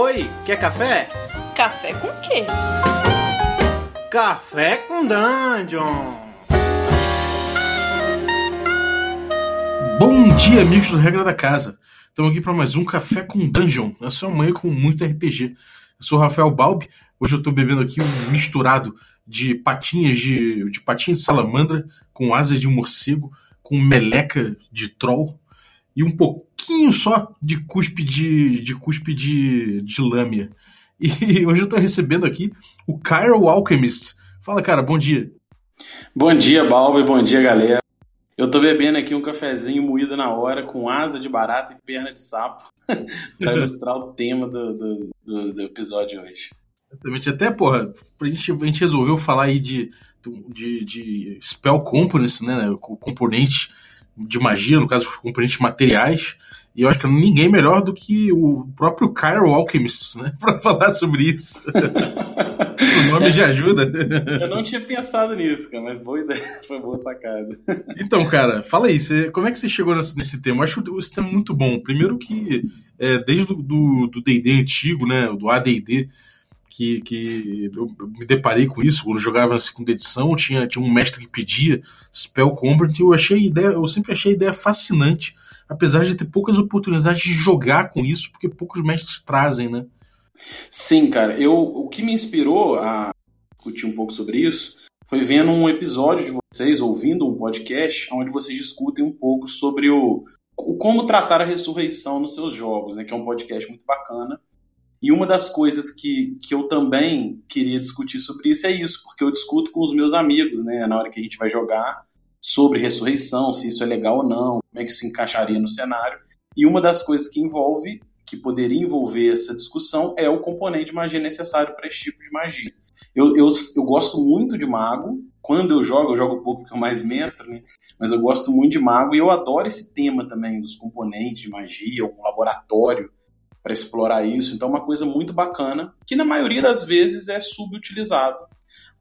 Oi, quer café? Café com quê? Café com Dungeon! Bom dia, amigos do Regra da Casa. Estamos aqui para mais um Café com Dungeon, na sua manhã com muito RPG. Eu sou o Rafael Balbi, hoje eu estou bebendo aqui um misturado de patinhas de, de patinhas de salamandra com asas de morcego, com meleca de troll e um pouquinho só de cuspe de, de cuspe de, de lâmina. E hoje eu estou recebendo aqui o Cairo Alchemist. Fala, cara, bom dia. Bom dia, Balbi, bom dia, galera. Eu tô bebendo aqui um cafezinho moído na hora com asa de barata e perna de sapo para ilustrar o tema do, do, do, do episódio hoje. Exatamente. Até, porra, a gente, a gente resolveu falar aí de, de, de spell components, né? Componentes de magia, no caso, os componentes materiais. E eu acho que ninguém melhor do que o próprio Cairo Alchemist, né? Pra falar sobre isso. o nome já ajuda. Eu não tinha pensado nisso, cara, mas boa ideia, foi boa sacada. Então, cara, fala aí, você, como é que você chegou nesse, nesse tema? Eu acho esse tema muito bom. Primeiro que, é, desde o do D&D antigo, né, do AD&D, que, que eu me deparei com isso quando jogava na segunda edição, tinha, tinha um mestre que pedia Spell Combat e eu achei ideia, eu sempre achei a ideia fascinante, apesar de ter poucas oportunidades de jogar com isso, porque poucos mestres trazem, né? Sim, cara. Eu, o que me inspirou a discutir um pouco sobre isso foi vendo um episódio de vocês, ouvindo um podcast, onde vocês discutem um pouco sobre o, o como tratar a ressurreição nos seus jogos, né? Que é um podcast muito bacana. E uma das coisas que, que eu também queria discutir sobre isso é isso, porque eu discuto com os meus amigos, né, na hora que a gente vai jogar, sobre ressurreição, se isso é legal ou não, como é que isso encaixaria no cenário. E uma das coisas que envolve, que poderia envolver essa discussão, é o componente de magia necessário para esse tipo de magia. Eu, eu, eu gosto muito de mago, quando eu jogo, eu jogo pouco porque eu mais mestro, né? mas eu gosto muito de mago e eu adoro esse tema também dos componentes de magia, um laboratório para explorar isso. Então, é uma coisa muito bacana, que na maioria das vezes é subutilizado.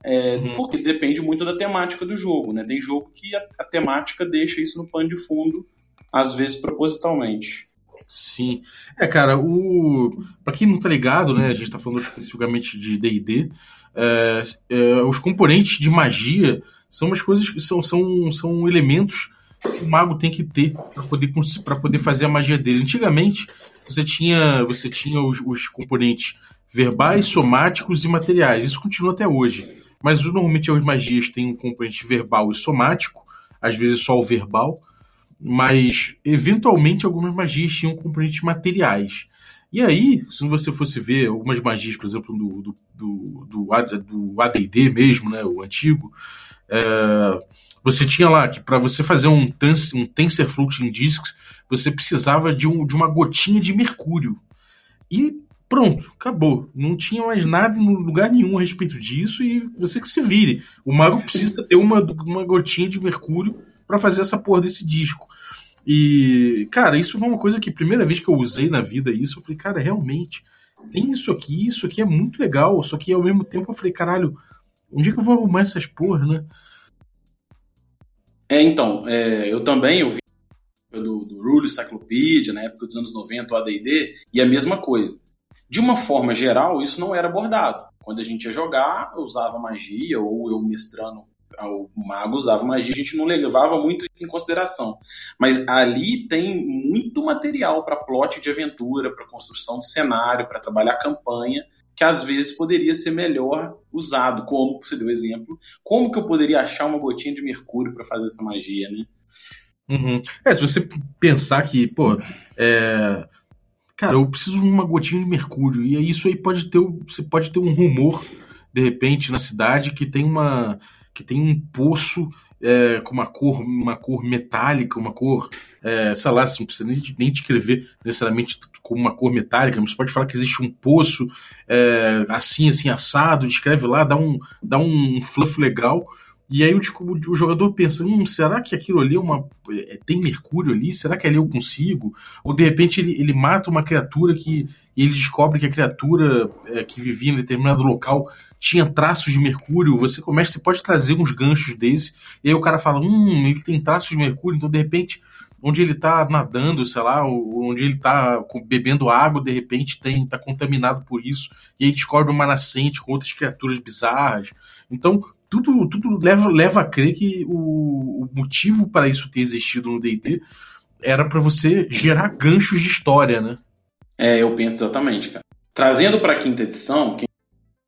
É, uhum. Porque depende muito da temática do jogo, né? Tem jogo que a, a temática deixa isso no pano de fundo, às vezes propositalmente. Sim. É, cara, o. Pra quem não tá ligado, né? A gente tá falando especificamente de DD. É, é, os componentes de magia são umas coisas que são, são, são elementos que o mago tem que ter para poder, poder fazer a magia dele. Antigamente, você tinha, você tinha os, os, componentes verbais, somáticos e materiais. Isso continua até hoje. Mas normalmente as magias têm um componente verbal e somático, às vezes só o verbal, mas eventualmente algumas magias tinham componentes materiais. E aí, se você fosse ver algumas magias, por exemplo, do, do, do, do, ADD mesmo, né, o antigo, é, você tinha lá que para você fazer um, um TensorFloat Disks, você precisava de, um, de uma gotinha de mercúrio. E pronto, acabou. Não tinha mais nada em lugar nenhum a respeito disso e você que se vire. O mago precisa ter uma, uma gotinha de mercúrio para fazer essa porra desse disco. E, cara, isso foi uma coisa que, primeira vez que eu usei na vida isso, eu falei, cara, realmente, tem isso aqui, isso aqui é muito legal. Só que ao mesmo tempo eu falei, caralho, onde é que eu vou arrumar essas porras, né? É, então, é, eu também ouvi do, do Rule Cyclopedia, na época dos anos 90, o AD&D, e a mesma coisa. De uma forma geral, isso não era abordado. Quando a gente ia jogar, eu usava magia, ou eu mestrando o mago usava magia, a gente não levava muito isso em consideração. Mas ali tem muito material para plot de aventura, para construção de cenário, para trabalhar campanha, que às vezes poderia ser melhor usado, como você deu exemplo, como que eu poderia achar uma gotinha de mercúrio para fazer essa magia, né? Uhum. É, se você pensar que, pô, é... cara, eu preciso de uma gotinha de mercúrio, e isso aí pode ter, você pode ter um rumor, de repente, na cidade que tem uma, que tem um poço é, com uma cor, uma cor metálica, uma cor, é, sei lá, você não precisa nem, nem descrever necessariamente como uma cor metálica, mas você pode falar que existe um poço é, assim, assim, assado, descreve lá, dá um, dá um fluff legal, e aí o, o, jogador pensa, hum, será que aquilo ali é uma. É, tem mercúrio ali? Será que ali eu consigo? Ou de repente ele, ele mata uma criatura que e ele descobre que a criatura é, que vivia em determinado local tinha traços de mercúrio. Você começa, você pode trazer uns ganchos desse, e aí o cara fala, hum, ele tem traços de mercúrio, então de repente onde ele tá nadando, sei lá, onde ele tá bebendo água, de repente tem tá contaminado por isso, e aí descobre uma nascente com outras criaturas bizarras. Então, tudo, tudo leva, leva a crer que o, o motivo para isso ter existido no D&D era para você gerar ganchos de história, né? É, eu penso exatamente, cara. Trazendo para a quinta edição, quem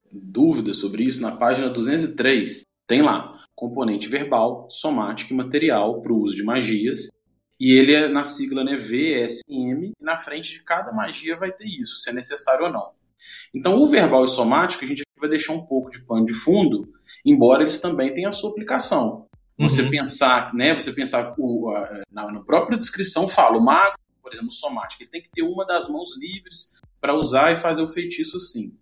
tem dúvida sobre isso, na página 203, tem lá componente verbal, somático e material para o uso de magias. E ele é na sigla né, VSM, e na frente de cada magia vai ter isso, se é necessário ou não. Então, o verbal e somático, a gente vai deixar um pouco de pano de fundo, embora eles também tenham a sua aplicação. Você uhum. pensar, né? Você pensar o, a, na, na, própria descrição fala, o mago, por exemplo, somático, ele tem que ter uma das mãos livres para usar e fazer o feitiço sim.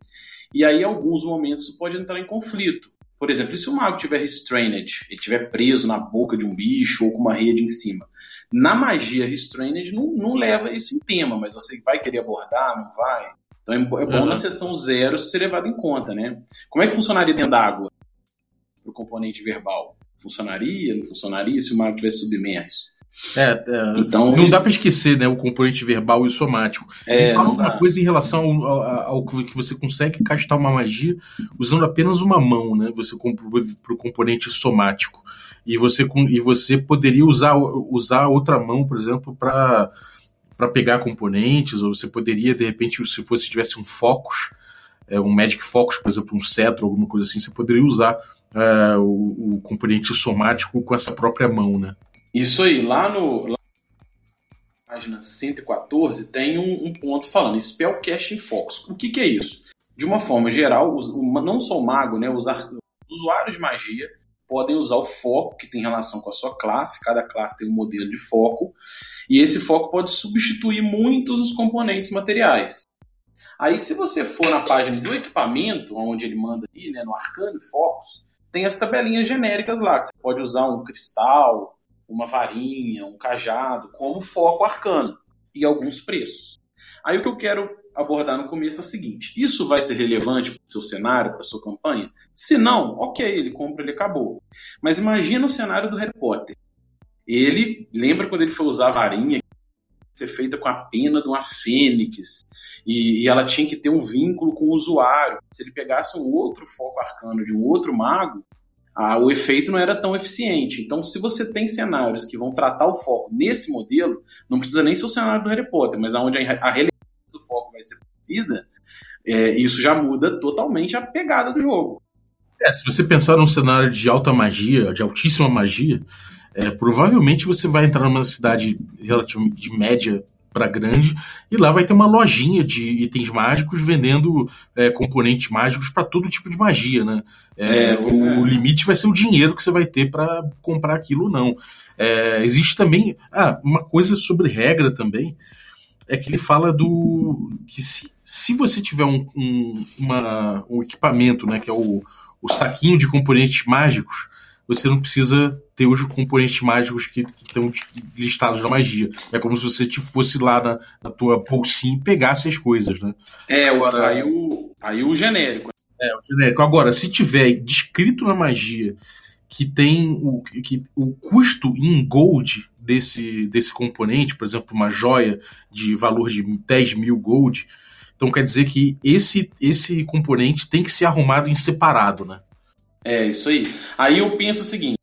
E aí, em alguns momentos, isso pode entrar em conflito. Por exemplo, e se o mago tiver restrained, ele estiver preso na boca de um bicho ou com uma rede em cima? Na magia restrained não, não leva isso em tema, mas você vai querer abordar, não vai? Então é, é bom uhum. na seção zero ser levado em conta, né? Como é que funcionaria dentro d'água? Para o componente verbal? Funcionaria? Não funcionaria se o mago tivesse submerso? É, é, então, não dá para esquecer né, o componente verbal e o somático. É, fala uma coisa em relação ao, ao, ao, que você consegue castar uma magia usando apenas uma mão, né? Você para o componente somático. E você, e você poderia usar, usar outra mão, por exemplo, para para pegar componentes, ou você poderia, de repente, se fosse tivesse um focus, é, um Magic Focus, por exemplo, um cetro, alguma coisa assim, você poderia usar é, o, o, componente somático com essa própria mão, né? Isso aí, lá no lá na página 114 tem um, um ponto falando Spellcasting Focus. O que, que é isso? De uma forma geral, os, não só o mago, né, os, os usuários de magia podem usar o foco que tem relação com a sua classe, cada classe tem um modelo de foco, e esse foco pode substituir muitos dos componentes materiais. Aí, se você for na página do equipamento, onde ele manda ali, né, no Arcano Focus, tem as tabelinhas genéricas lá, que você pode usar um cristal, uma varinha, um cajado, como foco arcano, e alguns preços. Aí o que eu quero abordar no começo é o seguinte: isso vai ser relevante para o seu cenário, para a sua campanha? Se não, ok, ele compra, ele acabou. Mas imagina o cenário do Harry Potter. Ele, lembra quando ele foi usar a varinha, ser feita com a pena de uma fênix, e, e, ela tinha que ter um vínculo com o usuário. Se ele pegasse um outro foco arcano de um outro mago, ah, o efeito não era tão eficiente. Então, se você tem cenários que vão tratar o foco nesse modelo, não precisa nem ser o cenário do Harry Potter, mas aonde a, a relevância do foco vai ser partida, é, isso já muda totalmente a pegada do jogo. É, se você pensar num cenário de alta magia, de altíssima magia, é, provavelmente você vai entrar numa cidade relativamente de média para grande e lá vai ter uma lojinha de itens mágicos vendendo é, componentes mágicos para todo tipo de magia, né? É, é o, é. limite vai ser o dinheiro que você vai ter para comprar aquilo ou não. É, existe também ah, uma coisa sobre regra também é que ele fala do que se, se você tiver um, um, uma, um equipamento, né, que é o, o saquinho de componentes mágicos, você não precisa ter os componentes mágicos que, estão listados na magia. É como se você fosse lá na, na tua bolsinha e pegasse as coisas, né? É, Agora, aí, o, aí o genérico. É, o genérico. Agora, se tiver descrito na magia que tem o, que, o custo em gold desse, desse componente, por exemplo, uma joia de valor de 10 mil gold, então quer dizer que esse, esse componente tem que ser arrumado em separado, né? É, isso aí. Aí eu penso o seguinte: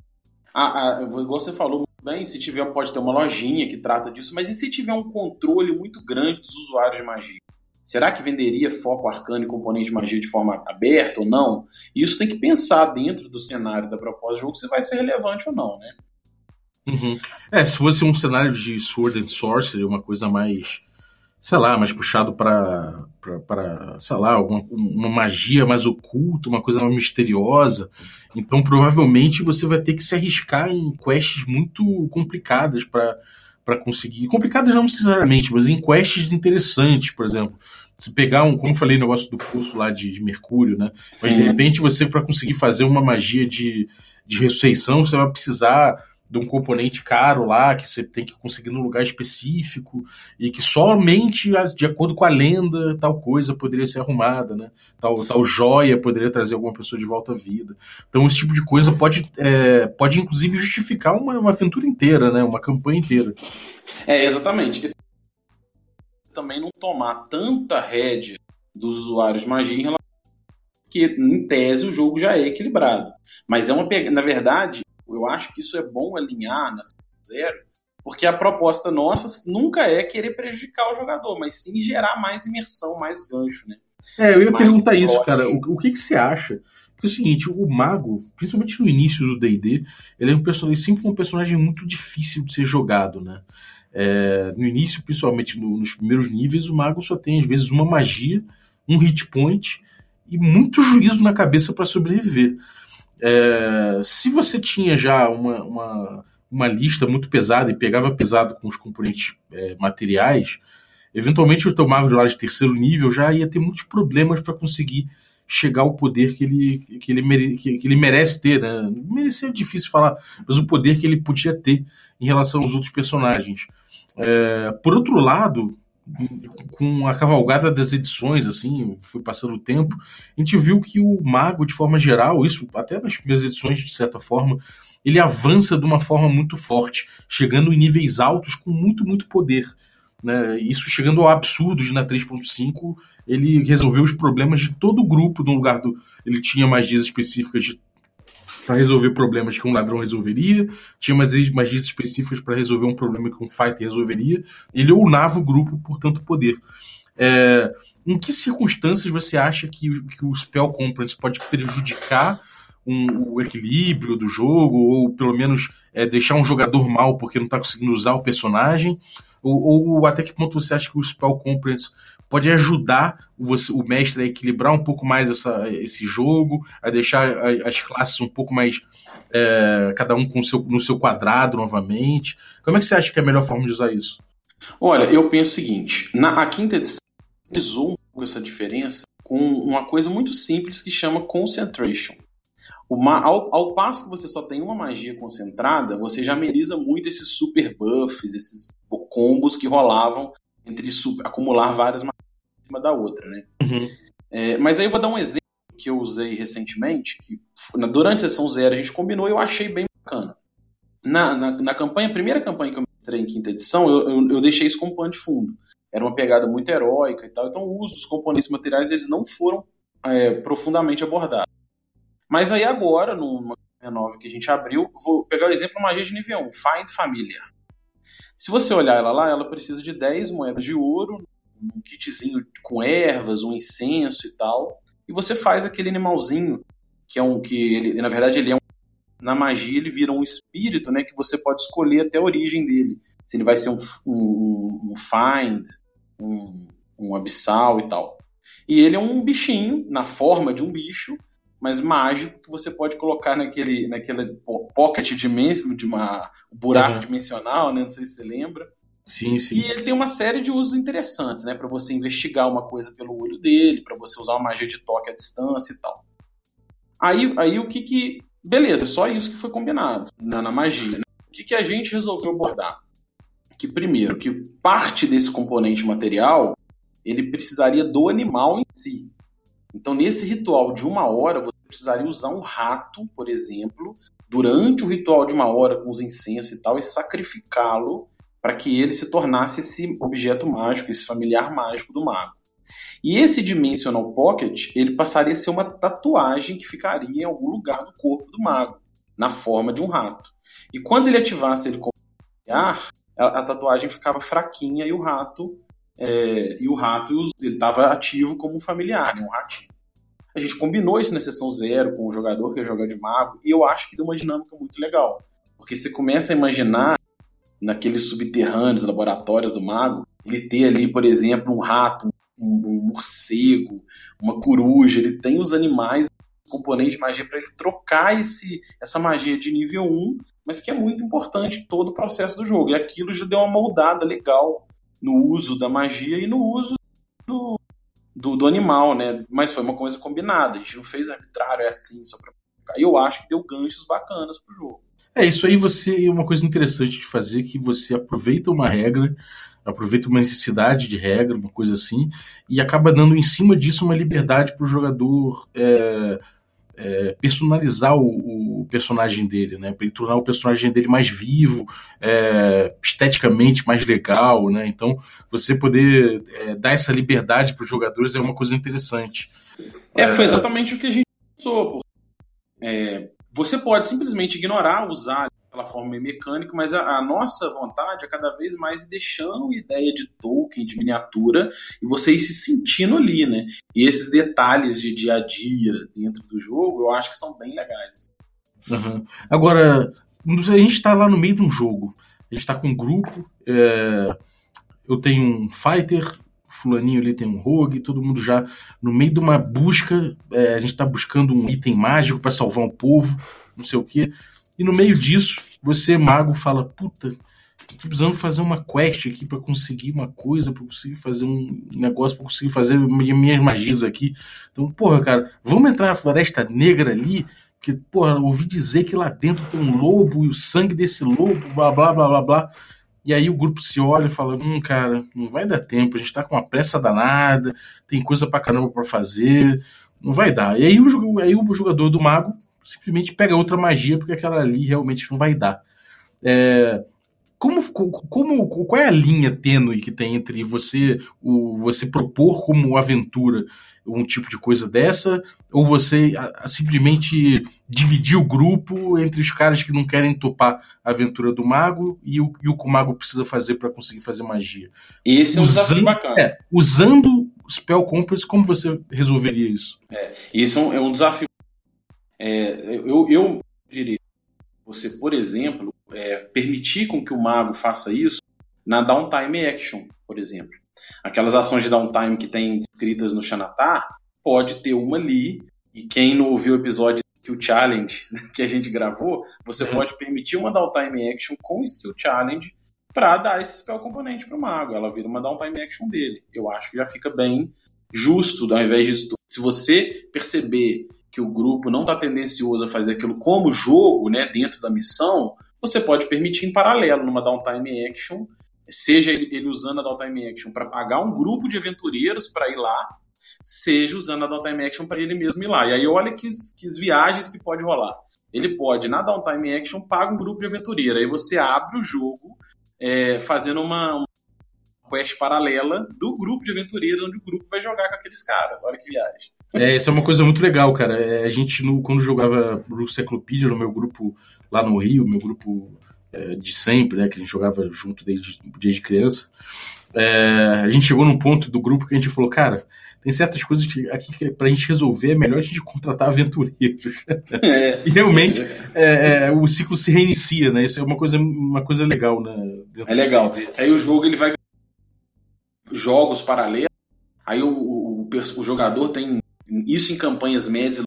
a, a, igual você falou bem, se tiver, pode ter uma lojinha que trata disso, mas e se tiver um controle muito grande dos usuários de magia? Será que venderia foco arcano e componente de magia de forma aberta ou não? Isso tem que pensar dentro do cenário da proposta do jogo se vai ser relevante ou não, né? Uhum. É, se fosse um cenário de Sword and Sorcery, uma coisa mais sei lá, mais puxado para, sei lá, alguma, uma magia mais oculta, uma coisa mais misteriosa. Então, provavelmente, você vai ter que se arriscar em quests muito complicadas para conseguir. Complicadas não necessariamente, mas em quests interessantes, por exemplo. Se pegar um, como eu falei, negócio do curso lá de, de Mercúrio, né? Mas de repente você, para conseguir fazer uma magia de, de ressurreição, você vai precisar de um componente caro lá, que você tem que conseguir num lugar específico, e que somente de acordo com a lenda, tal coisa poderia ser arrumada, né? Tal, tal joia poderia trazer alguma pessoa de volta à vida. Então, esse tipo de coisa pode, é, pode inclusive, justificar uma, uma aventura inteira, né? Uma campanha inteira. É, exatamente. Também não tomar tanta rédea dos usuários de magia em relação que, em tese, o jogo já é equilibrado. Mas é uma na verdade, eu acho que isso é bom alinhar na zero, porque a proposta nossa nunca é querer prejudicar o jogador, mas sim gerar mais imersão, mais gancho, né? É, eu ia mais perguntar isso, cara. O, o que, que você acha? Porque é o seguinte, o mago, principalmente no início do D&D, ele é um personagem, sempre foi um personagem muito difícil de ser jogado, né? É, no início, principalmente no, nos primeiros níveis, o mago só tem às vezes uma magia, um hit point e muito juízo na cabeça para sobreviver. É, se você tinha já uma, uma, uma, lista muito pesada e pegava pesado com os componentes é, materiais, eventualmente o teu mago de lá de terceiro nível já ia ter muitos problemas para conseguir chegar ao poder que ele, que ele, mere, que, ele merece ter. Né? Merecer é difícil falar, mas o poder que ele podia ter em relação aos outros personagens. É, por outro lado, com a cavalgada das edições, assim, foi passando o tempo, a gente viu que o mago, de forma geral, isso até nas primeiras edições, de certa forma, ele avança de uma forma muito forte, chegando em níveis altos com muito, muito poder. Né? Isso chegando ao absurdo de na 3.5, ele resolveu os problemas de todo o grupo no lugar do. Ele tinha magias específicas de para resolver problemas que um ladrão resolveria, tinha magias específicas para resolver um problema que um fighter resolveria. Ele unava o grupo por tanto poder. É, em que circunstâncias você acha que, que o Spell Conference pode prejudicar um, o equilíbrio do jogo, ou pelo menos é, deixar um jogador mal porque não está conseguindo usar o personagem? Ou, ou, até que ponto você acha que o Spell Conference pode ajudar você, o mestre a equilibrar um pouco mais essa, esse jogo, a deixar as classes um pouco mais. É, cada um com seu, no seu quadrado novamente. Como é que você acha que é a melhor forma de usar isso? Olha, eu penso o seguinte: na a quinta edição usou um pouco essa diferença com uma coisa muito simples que chama concentration. Uma, ao, ao, passo que você só tem uma magia concentrada, você já ameniza muito esses super buffs, esses combos que rolavam entre super, acumular várias magias cima da outra, né? Uhum. É, mas aí eu vou dar um exemplo que eu usei recentemente, que durante a sessão zero a gente combinou e eu achei bem bacana. Na, na, na campanha, primeira campanha que eu entrei em quinta edição, eu, eu, eu, deixei isso como pano de fundo. Era uma pegada muito heróica e tal, então o uso dos componentes materiais eles não foram é, profundamente abordados. Mas aí agora, numa nova que a gente abriu, vou pegar o exemplo de magia de nível 1, Find Familiar. Se você olhar ela lá, ela precisa de 10 moedas de ouro, um kitzinho com ervas, um incenso e tal. E você faz aquele animalzinho, que é um que ele, na verdade, ele é um na magia ele vira um espírito, né, que você pode escolher até a origem dele. Se ele vai ser um, um, um find, um, um abissal e tal. E ele é um bichinho, na forma de um bicho, mas mágico, que você pode colocar naquele, naquele pocket de, de uma um buraco uhum. dimensional, né? Não sei se você lembra. Sim, sim. E ele tem uma série de usos interessantes, né? Para você investigar uma coisa pelo olho dele, para você usar uma magia de toque à distância e tal. Aí, aí o que que. Beleza, só isso que foi combinado na, na magia. Né? O que, que a gente resolveu abordar? Que primeiro, que parte desse componente material ele precisaria do animal em si. Então, nesse ritual de uma hora, você precisaria usar um rato, por exemplo, durante o ritual de uma hora com os incensos e tal, e sacrificá-lo para que ele se tornasse esse objeto mágico, esse familiar mágico do mago. E esse Dimensional Pocket, ele passaria a ser uma tatuagem que ficaria em algum lugar do corpo do mago, na forma de um rato. E quando ele ativasse ele como familiar, a, tatuagem ficava fraquinha e o rato é, e o rato ele estava ativo como um familiar, né, um ratinho. A gente combinou isso na sessão zero com o jogador que ia jogar de mago e eu acho que deu uma dinâmica muito legal. Porque você começa a imaginar naqueles subterrâneos, laboratórios do mago, ele ter ali, por exemplo, um rato, um, um morcego, uma coruja, ele tem os animais, componentes de magia para ele trocar esse, essa magia de nível 1, mas que é muito importante todo o processo do jogo. E aquilo já deu uma moldada legal no uso da magia e no uso do, do, do animal, né? Mas foi uma coisa combinada, a gente não fez arbitrário, é assim, só pra. E eu acho que deu ganchos bacanas pro jogo. É, isso aí você é uma coisa interessante de fazer, que você aproveita uma regra, aproveita uma necessidade de regra, uma coisa assim, e acaba dando em cima disso uma liberdade para o jogador é, é, personalizar o, o, personagem dele, né? Para ele tornar o personagem dele mais vivo, é, esteticamente mais legal, né? Então, você poder é, dar essa liberdade para os jogadores é uma coisa interessante. É, foi exatamente o que a gente pensou. É, você pode simplesmente ignorar, usar aquela forma meio mecânica, mas a, a, nossa vontade é cada vez mais deixando ideia de token, de miniatura, e você ir se sentindo ali, né? E esses detalhes de dia a dia dentro do jogo, eu acho que são bem legais. Uhum. Agora, a gente está lá no meio de um jogo, a gente está com um grupo, é... eu tenho um fighter, fulaninho ali tem um rogue, todo mundo já no meio de uma busca, é, a gente está buscando um item mágico para salvar um povo, não sei o quê. E no meio disso, você, mago, fala: Puta, tô precisando fazer uma quest aqui para conseguir uma coisa, para conseguir fazer um negócio, para conseguir fazer minhas magias aqui. Então, porra, cara, vamos entrar na Floresta Negra ali, que, porra, ouvi dizer que lá dentro tem um lobo e o sangue desse lobo, blá blá blá blá blá. E aí o grupo se olha e fala: Hum, cara, não vai dar tempo, a gente tá com uma pressa danada, tem coisa pra caramba pra fazer, não vai dar. E aí o, aí o jogador do mago simplesmente pega outra magia, porque aquela ali realmente não vai dar. É, como, como, qual é a linha tênue que tem entre você o, você propor como aventura um tipo de coisa dessa, ou você a, a, simplesmente dividir o grupo entre os caras que não querem topar a aventura do mago e o, e o que o mago precisa fazer para conseguir fazer magia? Esse é um usando, desafio bacana. É, usando Spell Compass, como você resolveria isso? É, isso é um desafio é, eu, eu diria, você, por exemplo, é, permitir com que o mago faça isso na downtime action, por exemplo. Aquelas ações de downtime que tem escritas no Xanatar, pode ter uma ali, e quem não ouviu o episódio Skill Challenge que a gente gravou, você pode permitir uma downtime action com Skill Challenge para dar esse spell componente para o mago. Ela vira uma downtime action dele. Eu acho que já fica bem justo, ao invés de se você perceber que o grupo não está tendencioso a fazer aquilo como jogo, né, dentro da missão, você pode permitir em paralelo, numa downtime action, seja ele, usando a downtime action para pagar um grupo de aventureiros para ir lá, seja usando a downtime action para ele mesmo ir lá. E aí olha que, que viagens que pode rolar. Ele pode, na downtime action, paga um grupo de aventureiro. Aí você abre o jogo é, fazendo uma, uma quest paralela do grupo de aventureiros, onde o grupo vai jogar com aqueles caras. Olha que viagem. É, isso é uma coisa muito legal, cara. É, a gente, no, quando jogava pro Cyclopedia, no meu grupo lá no Rio, meu grupo é, de sempre, né, que a gente jogava junto desde, desde criança, é, a gente chegou num ponto do grupo que a gente falou, cara, tem certas coisas que aqui que pra gente resolver é melhor a gente contratar aventureiros. É, e realmente é, é, o ciclo se reinicia, né? Isso é uma coisa, uma coisa legal, né? É legal. Aí o jogo ele vai jogos paralelos. Aí o, o, o jogador tem isso em campanhas médias,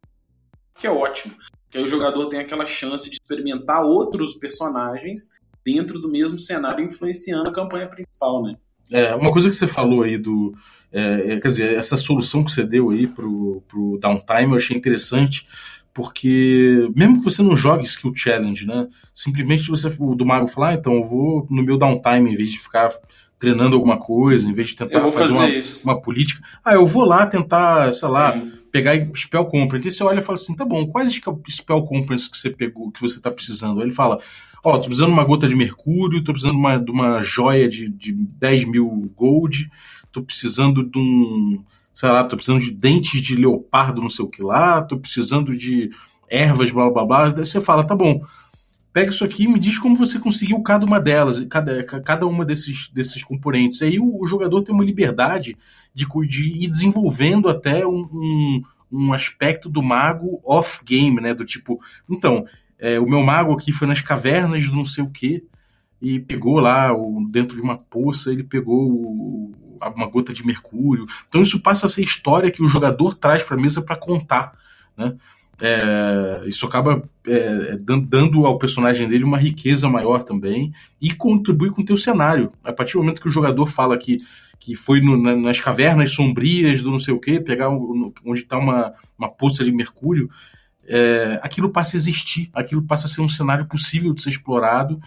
que é ótimo. Que aí o jogador tem aquela chance de experimentar outros personagens dentro do mesmo cenário, influenciando a campanha principal, né? É, uma coisa que você falou aí do. É, é, quer dizer, essa solução que você deu aí pro, pro downtime eu achei interessante, porque mesmo que você não jogue skill challenge, né? Simplesmente você, do mago falar, ah, então eu vou no meu downtime, em vez de ficar treinando alguma coisa, em vez de tentar fazer, fazer uma, uma, política. Ah, eu vou lá tentar, sei lá, Pegar spell conference. E você olha e fala assim, tá bom, quais spell conference que você pegou, que você tá precisando? Aí ele fala, ó, oh, tô precisando de uma gota de mercúrio, tô precisando de uma, de uma joia de, de 10 mil gold, tô precisando de um, sei lá, tô precisando de dentes de leopardo, não sei o que lá, tô precisando de ervas, blá blá blá. Daí você fala, tá bom, pega isso aqui e me diz como você conseguiu cada uma delas, cada, cada uma desses, desses componentes. Aí o, o jogador tem uma liberdade de, de ir desenvolvendo até um, um, um aspecto do mago off-game, né? Do tipo, então, é, o meu mago aqui foi nas cavernas do não sei o que e pegou lá, dentro de uma poça, ele pegou uma gota de mercúrio. Então isso passa a ser história que o jogador traz para a mesa para contar, né? É, isso acaba é, dando ao personagem dele uma riqueza maior também e contribui com o teu cenário. A partir do momento que o jogador fala que, que foi no, nas cavernas sombrias do não sei o que, pegar um, onde está uma, uma poça de mercúrio, é, aquilo passa a existir, aquilo passa a ser um cenário possível de ser explorado.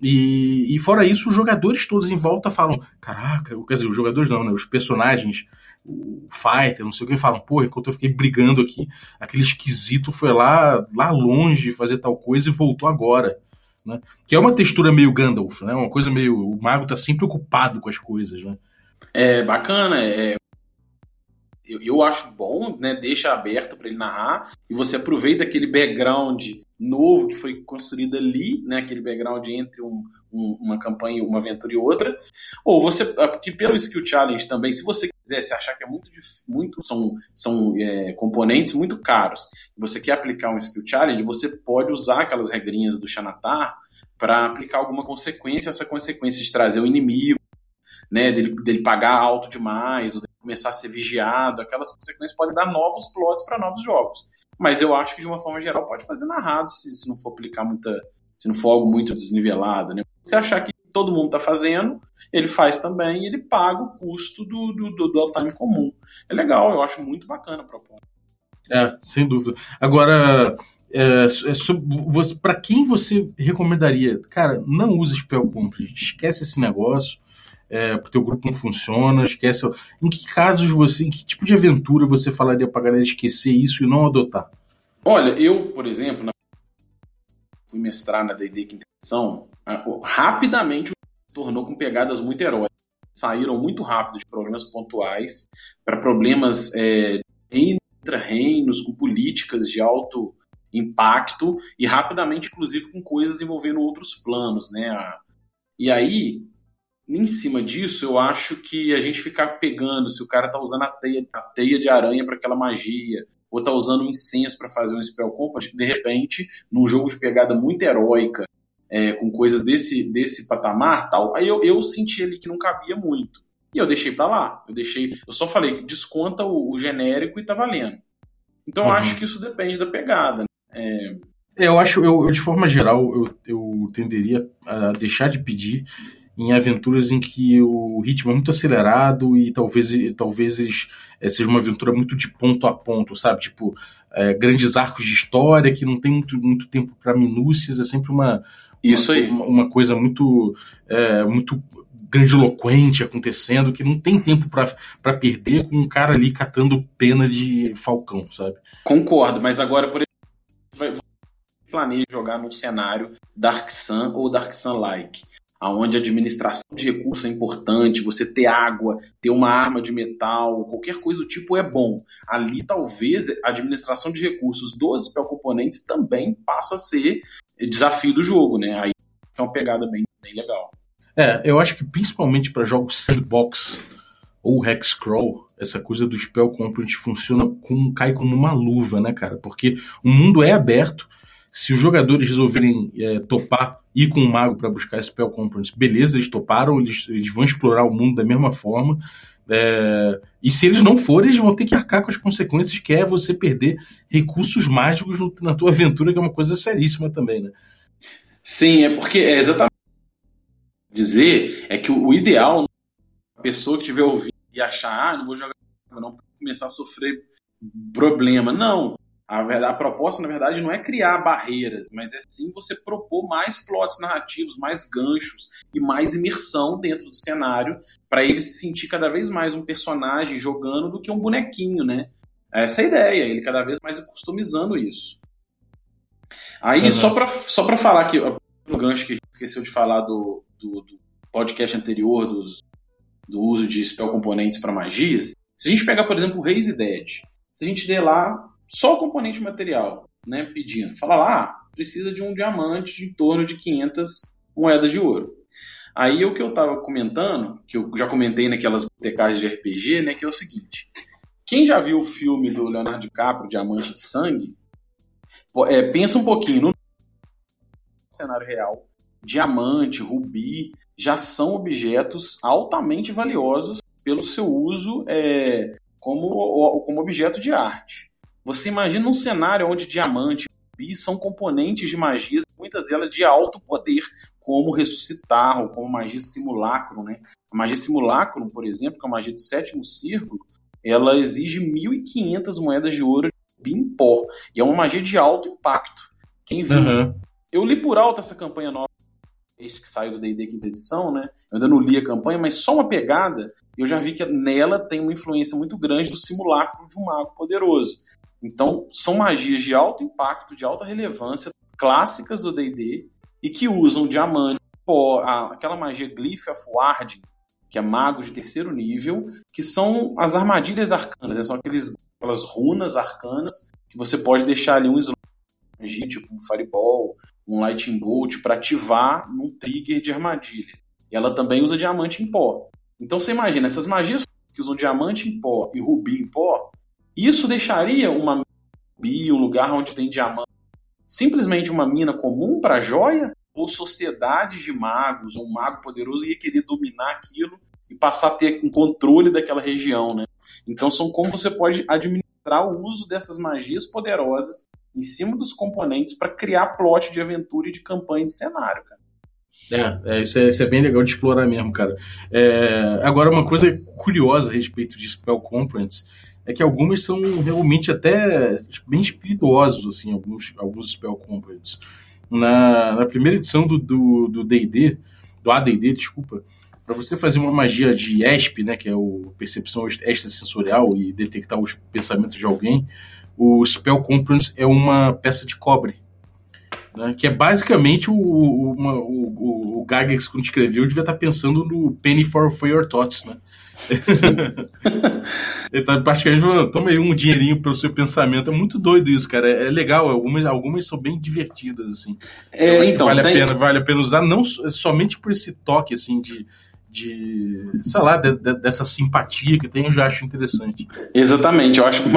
E, e fora isso, os jogadores todos em volta falam: caraca, quer dizer, os jogadores não, né? Os personagens, o fighter, não sei o que, falam: pô, enquanto eu fiquei brigando aqui, aquele esquisito foi lá, lá longe fazer tal coisa e voltou agora. Né? Que é uma textura meio Gandalf, né? Uma coisa meio. O mago tá sempre ocupado com as coisas, né? É bacana, é, eu, eu acho bom, né? Deixa aberto para ele narrar e você aproveita aquele background novo que foi construído ali, né? Aquele background entre um, uma campanha, uma aventura e outra. Ou você, ah, porque pelo skill challenge também, se você quiser, se achar que é muito, muito são, são é, componentes muito caros, você quer aplicar um skill challenge, você pode usar aquelas regrinhas do Xanatar para aplicar alguma consequência, essa consequência de trazer o inimigo, né, dele, dele pagar alto demais, ou começar a ser vigiado, aquelas consequências podem dar novos plots para novos jogos. Mas eu acho que de uma forma geral pode fazer narrado se, se não for aplicar muita. se não for algo muito desnivelado. Né? Se achar que todo mundo está fazendo, ele faz também e ele paga o custo do, do, do, do time comum. É legal, eu acho muito bacana a proposta. É, sem dúvida. Agora, é, é, para quem você recomendaria? Cara, não use Spell Complete, esquece esse negócio é, porque o grupo não funciona, esquece. Em que casos você, em que tipo de aventura você falaria pra galera esquecer isso e não adotar? Olha, eu, por exemplo, na... fui mestrar na D&D Quinta Edição, rapidamente tornou com pegadas muito heróicas. Saíram muito rápido de problemas pontuais para problemas é, intra-reinos, com políticas de alto impacto e rapidamente, inclusive, com coisas envolvendo outros planos, né? E aí, em cima disso, eu acho que a gente ficar pegando se o cara tá usando a teia, a teia de aranha para aquela magia, ou tá usando um incenso para fazer um spell compass, de repente, num jogo de pegada muito heróica, é, com coisas desse, desse patamar, tal, aí eu, eu senti ali que não cabia muito. E eu deixei para lá. Eu deixei, eu só falei, desconta o, o genérico e tá valendo. Então uhum. eu acho que isso depende da pegada. Né? É... é... eu acho, eu, de forma geral, eu, eu tenderia a deixar de pedir em aventuras em que o ritmo é muito acelerado e talvez, talvez é, seja uma aventura muito de ponto a ponto, sabe? Tipo, é, grandes arcos de história que não tem muito, muito tempo para minúcias, é sempre uma, Isso aí. uma, uma coisa muito, é, muito grandiloquente acontecendo que não tem tempo para perder com um cara ali catando pena de falcão, sabe? Concordo, mas agora, por exemplo, planeja jogar num cenário Dark Sun ou Dark Sun-like aonde a administração de recursos é importante, você ter água, ter uma arma de metal, qualquer coisa do tipo é bom. Ali talvez a administração de recursos dos componentes também passa a ser desafio do jogo, né? Aí é uma pegada bem, bem legal. É, eu acho que principalmente para jogos sandbox ou hexcrawl, essa coisa do spell component funciona com cai como uma luva, né, cara? Porque o mundo é aberto, se os jogadores resolverem é, topar ir com o mago para buscar spell components, beleza, eles toparam, eles, eles vão explorar o mundo da mesma forma. É, e se eles não forem, eles vão ter que arcar com as consequências, que é você perder recursos mágicos no, na tua aventura, que é uma coisa seríssima também, né? Sim, é porque é exatamente dizer é que o, ideal a pessoa que estiver ouvindo e achar, ah, não vou jogar não, porque começar a sofrer problema. Não. A, verdade, a proposta, na verdade, não é criar barreiras, mas é sim você propor mais plots narrativos, mais ganchos e mais imersão dentro do cenário, para ele se sentir cada vez mais um personagem jogando do que um bonequinho, né? Essa é a ideia, ele cada vez mais customizando isso. Aí, uhum. só para só pra falar que no gancho que a gente esqueceu de falar do, do, do podcast anterior, dos, do uso de spell componentes para magias, se a gente pegar, por exemplo, o Raise Dead, se a gente ler lá só o componente material, né, pedindo. Fala lá, ah, precisa de um diamante de em torno de 500 moedas de ouro. Aí o que eu estava comentando, que eu já comentei naquelas botecagens de RPG, né, que é o seguinte. Quem já viu o filme do Leonardo DiCaprio, Diamante de Sangue, é, pensa um pouquinho no cenário real. Diamante, rubi, já são objetos altamente valiosos pelo seu uso é, como, como objeto de arte. Você imagina um cenário onde diamante e são componentes de magias, muitas delas de alto poder, como ressuscitar, ou como magia simulacro. Né? A magia simulacro, por exemplo, que é a magia de sétimo círculo, ela exige 1.500 moedas de ouro em pó. E é uma magia de alto impacto. Quem viu? Uhum. Eu li por alto essa campanha nova, esse que saiu do D&D quinta edição, né? Eu ainda não li a campanha, mas só uma pegada, eu já vi que nela tem uma influência muito grande do simulacro de um mago poderoso. Então, são magias de alto impacto, de alta relevância, clássicas do D&D, e que usam diamante, pó, aquela magia Glyph of Warding, que é mago de terceiro nível, que são as armadilhas arcanas, né? são aqueles, aquelas runas arcanas que você pode deixar ali um slot, tipo um Fireball, um Lightning Bolt, para ativar num trigger de armadilha. E ela também usa diamante em pó. Então você imagina, essas magias que usam diamante em pó e rubi em pó, isso deixaria uma rubi, um lugar onde tem diamante, simplesmente uma mina comum para joia? Ou sociedades de magos, um mago poderoso ia querer dominar aquilo e passar a ter um controle daquela região, né? Então são como você pode administrar o uso dessas magias poderosas em cima dos componentes para criar plot de aventura e de campanha de cenário, cara. É, é, isso, é, isso é bem legal de explorar mesmo, cara. É, agora, uma coisa curiosa a respeito de Spell Components é que algumas são realmente até bem espirituosos, assim, alguns, alguns Spell Components. Na, na primeira edição do D&D, do, do, do AD&D, desculpa, para você fazer uma magia de ESP, né, que é o percepção extrasensorial e detectar os pensamentos de alguém, o Spell Components é uma peça de cobre. Né, que é basicamente o, o, uma, o, o Gygax, quando escreveu, devia estar pensando no Penny for, for Your Thoughts, né? Ele tá praticamente toma aí um dinheirinho pelo seu pensamento. É muito doido isso, cara. É, é legal. Algumas, algumas são bem divertidas, assim. É, então, vale, tem... a pena, vale a pena usar, não somente por esse toque, assim, de, de sei lá, de, de, dessa simpatia que tem, eu já acho interessante. Exatamente, eu acho que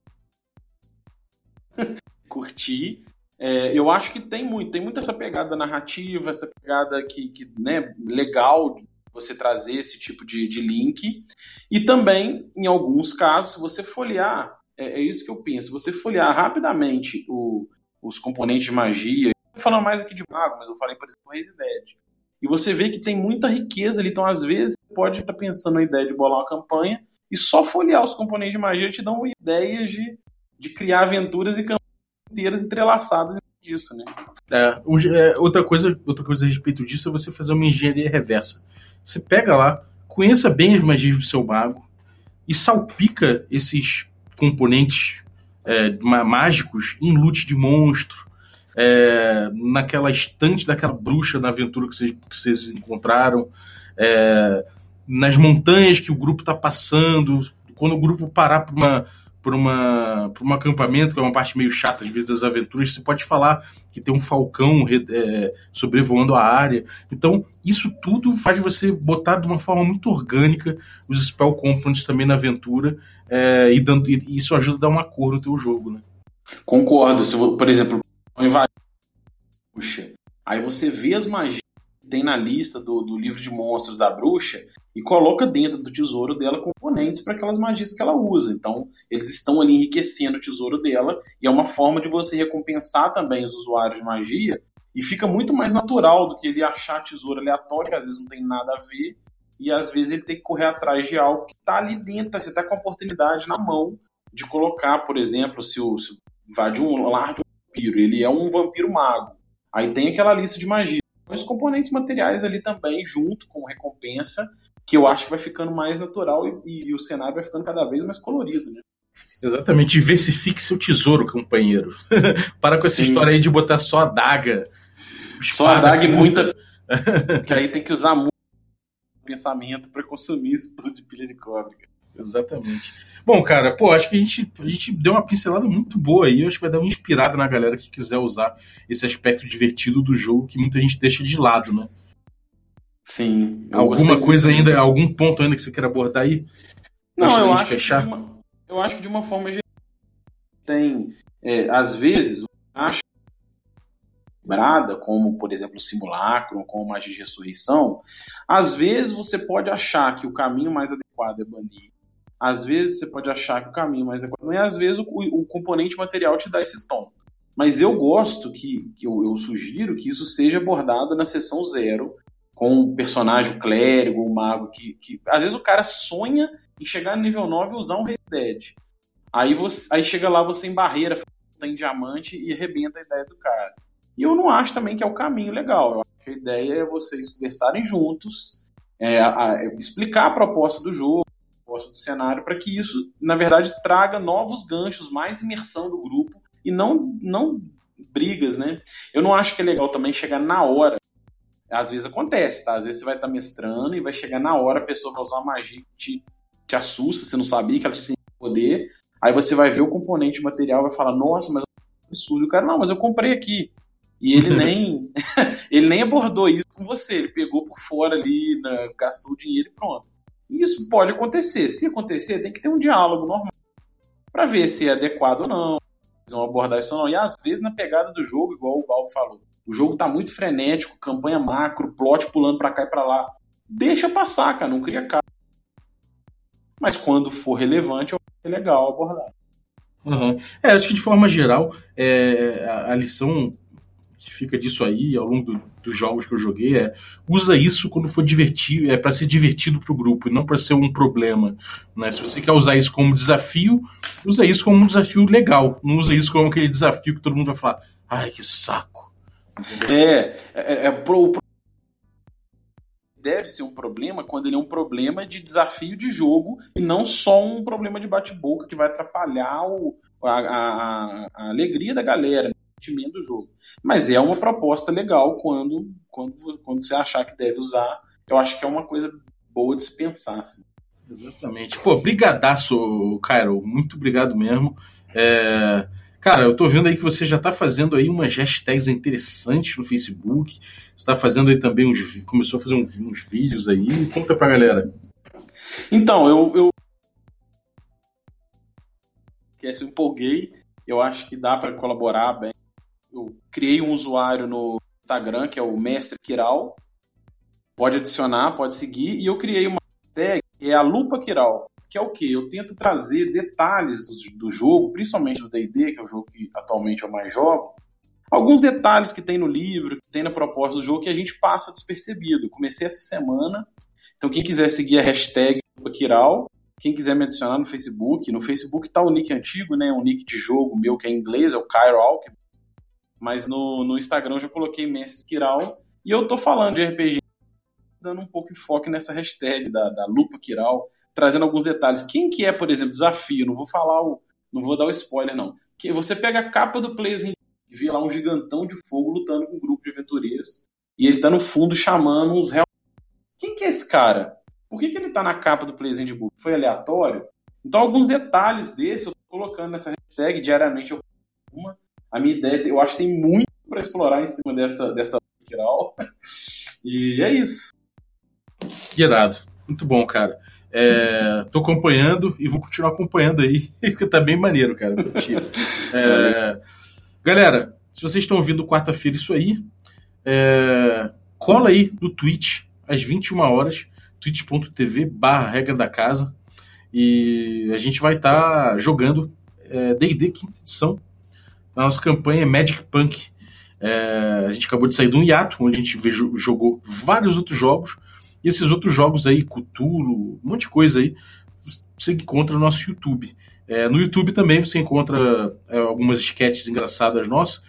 curti. É, eu acho que tem muito, tem muito essa pegada narrativa, essa pegada que, que né, legal você trazer esse tipo de, de link. E também, em alguns casos, se você folhear, é, é isso que eu penso, você folhear rapidamente o, os componentes de magia, falando mais aqui de mago, mas eu falei, por exemplo, Resident. E você vê que tem muita riqueza ali, então às vezes pode estar pensando na ideia de bolar uma campanha e só folhear os componentes de magia te dão ideias de, de criar aventuras e campanhas inteiras entrelaçadas disso, né? É, é, outra coisa, outra coisa a respeito disso é você fazer uma engenharia reversa. Você pega lá, conheça bem as magias do seu mago e salpica esses componentes é, mágicos em loot de monstro, é, naquela estante daquela bruxa na aventura que vocês, que vocês encontraram, é, nas montanhas que o grupo está passando, quando o grupo parar para uma por, uma, por um acampamento, que é uma parte meio chata às vezes das aventuras, você pode falar que tem um falcão é, sobrevoando a área. Então, isso tudo faz você botar de uma forma muito orgânica os spell components também na aventura, é, e, dando, e isso ajuda a dar uma cor no teu jogo, né? Concordo. Se, por exemplo, invadir. Puxa. Aí você vê as magias tem na lista do, do livro de monstros da bruxa e coloca dentro do tesouro dela componentes para aquelas magias que ela usa. Então, eles estão ali enriquecendo o tesouro dela e é uma forma de você recompensar também os usuários de magia e fica muito mais natural do que ele achar tesouro aleatório, que às vezes não tem nada a ver, e às vezes ele tem que correr atrás de algo que está ali dentro, você está com a oportunidade na mão de colocar, por exemplo, se o, se invade um lar de um vampiro, ele é um vampiro mago. Aí tem aquela lista de magia os componentes materiais ali também, junto com recompensa, que eu acho que vai ficando mais natural e, e o cenário vai ficando cada vez mais colorido, né? Exatamente, diversifique seu tesouro, companheiro. Para com essa Sim. história aí de botar só a daga. Só a daga e muita. que aí tem que usar muito pensamento para consumir isso tudo de pilha de cobre. Exatamente. Bom, cara, pô, acho que a gente, a gente deu uma pincelada muito boa aí. Acho que vai dar uma inspirada na galera que quiser usar esse aspecto divertido do jogo que muita gente deixa de lado, né? Sim. Alguma coisa ainda, algum ponto ainda que você queira abordar aí? Não, eu acho, fechar? Uma, eu acho que de uma forma geral tem, é, às vezes, acha quebrada, como por exemplo o simulacro, como magia de ressurreição, às vezes você pode achar que o caminho mais adequado é banir às vezes você pode achar que o caminho mais adequado é, às vezes o, o, componente material te dá esse tom. Mas eu gosto que, que eu, eu, sugiro que isso seja abordado na sessão zero, com um personagem clérigo, um mago, que, que às vezes o cara sonha em chegar no nível 9 e usar um Red Dead. Aí, você, aí chega lá você em barreira, tem diamante e arrebenta a ideia do cara. E eu não acho também que é o caminho legal. Eu acho que a ideia é vocês conversarem juntos, é, a, a, explicar a proposta do jogo, proposta do cenário, para que isso, na verdade, traga novos ganchos, mais imersão do grupo e não, não brigas, né? Eu não acho que é legal também chegar na hora. Às vezes acontece, tá? Às vezes você vai estar tá mestrando e vai chegar na hora, a pessoa vai usar uma magia que te, te assusta, você não sabia que ela tinha poder. Aí você vai ver o componente material e vai falar, nossa, mas é absurdo. O cara, não, mas eu comprei aqui. E ele nem ele nem abordou isso com você, ele pegou por fora ali, né, gastou o dinheiro e pronto. Isso pode acontecer. Se acontecer, tem que ter um diálogo normal para ver se é adequado ou não, vão abordar isso ou não. E às vezes na pegada do jogo, igual o Val falou, o jogo tá muito frenético, campanha macro, plot pulando para cá e para lá. Deixa passar, cara, não cria cara. Mas quando for relevante, é legal abordar. Uhum. É, acho que de forma geral, é, a, a lição fica disso aí ao longo do, dos jogos que eu joguei é usa isso quando for divertido, é para ser divertido para o grupo e não para ser um problema. Né? Se você quer usar isso como desafio, usa isso como um desafio legal. Não usa isso como aquele desafio que todo mundo vai falar, ai que saco. É, é, é pro, pro... deve ser um problema quando ele é um problema de desafio de jogo e não só um problema de bate-boca que vai atrapalhar o, a, a, a alegria da galera sentimento do jogo. Mas é uma proposta legal quando, quando, quando você achar que deve usar. Eu acho que é uma coisa boa de se pensar. Assim. Exatamente. Pô, brigadaço, Cairo. Muito obrigado mesmo. É... Cara, eu tô vendo aí que você já tá fazendo aí umas hashtags interessantes no Facebook. Você tá fazendo aí também uns... Começou a fazer uns, uns vídeos aí. Conta pra galera. Então, eu... eu... Que eu empolguei. Eu acho que dá para colaborar bem eu criei um usuário no Instagram, que é o Mestre Kiral. Pode adicionar, pode seguir. E eu criei uma tag, que é a Lupa Kiral. Que é o quê? Eu tento trazer detalhes do, do jogo, principalmente do D&D, que é o jogo que atualmente eu mais jogo. Alguns detalhes que tem no livro, que tem na proposta do jogo, que a gente passa despercebido. Eu comecei essa semana. Então, quem quiser seguir a hashtag Lupa Kiral, quem quiser me adicionar no Facebook, no Facebook tá o nick antigo, né? Um nick de jogo meu que é em inglês, é o Cairo Alchemy. Mas no, no Instagram eu já coloquei Mestre Kiral. E eu tô falando de RPG, dando um pouco de foco nessa hashtag da, da Lupa Kiral, trazendo alguns detalhes. Quem que é, por exemplo, desafio? Não vou falar o. Não vou dar o spoiler, não. Que você pega a capa do Players e vê lá um gigantão de fogo lutando com um grupo de aventureiros. E ele tá no fundo chamando uns réus. Quem que é esse cara? Por que, que ele tá na capa do Players Book? Foi aleatório? Então, alguns detalhes desse eu tô colocando nessa hashtag diariamente. Eu uma a minha ideia, eu acho que tem muito para explorar em cima dessa, dessa geral. E é isso. Que irado. Muito bom, cara. É, tô acompanhando e vou continuar acompanhando aí, porque tá bem maneiro, cara. É, galera, se vocês estão ouvindo quarta-feira isso aí, é, cola aí no Twitch às 21 horas, twitch.tv barra regra da casa, e a gente vai estar tá jogando D&D é, quinta edição na nossa campanha Magic Punk. É, a gente acabou de sair de um hiato, onde a gente jogou vários outros jogos. E esses outros jogos aí, Cthulhu, um monte de coisa aí, você encontra no nosso YouTube. É, no YouTube também você encontra é, algumas sketches engraçadas nossas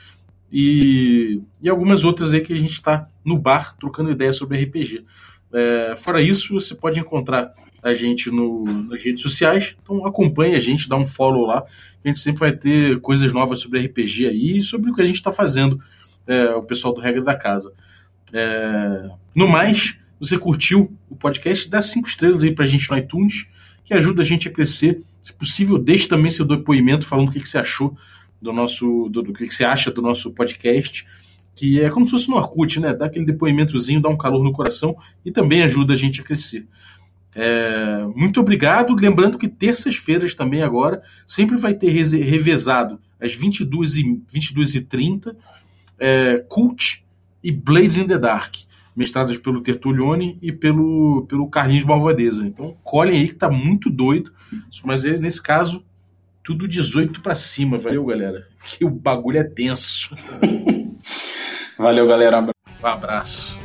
e, e algumas outras aí que a gente está no bar trocando ideias sobre RPG. É, fora isso, você pode encontrar a gente no, nas redes sociais. Então acompanhe a gente, dá um follow lá. A gente sempre vai ter coisas novas sobre RPG aí e sobre o que a gente está fazendo, é, o pessoal do Regra da Casa. É, no mais, você curtiu o podcast, dá cinco estrelas aí pra gente no iTunes, que ajuda a gente a crescer. Se possível, deixe também seu depoimento falando o que, que você achou do nosso. do, do que, que você acha do nosso podcast que é como se fosse no Orkut, né? Dá aquele depoimentozinho, dá um calor no coração e também ajuda a gente a crescer. É, muito obrigado. Lembrando que terças-feiras também agora sempre vai ter revezado às 22 e 22 e 30 é, Cult e Blades in the Dark, mestradas pelo Tertulione e pelo, pelo Carlinhos Malvadeza. Então colhem aí que tá muito doido, mas é, nesse caso tudo 18 para cima, valeu galera? Que o bagulho é tenso. valeu galera. Um abraço.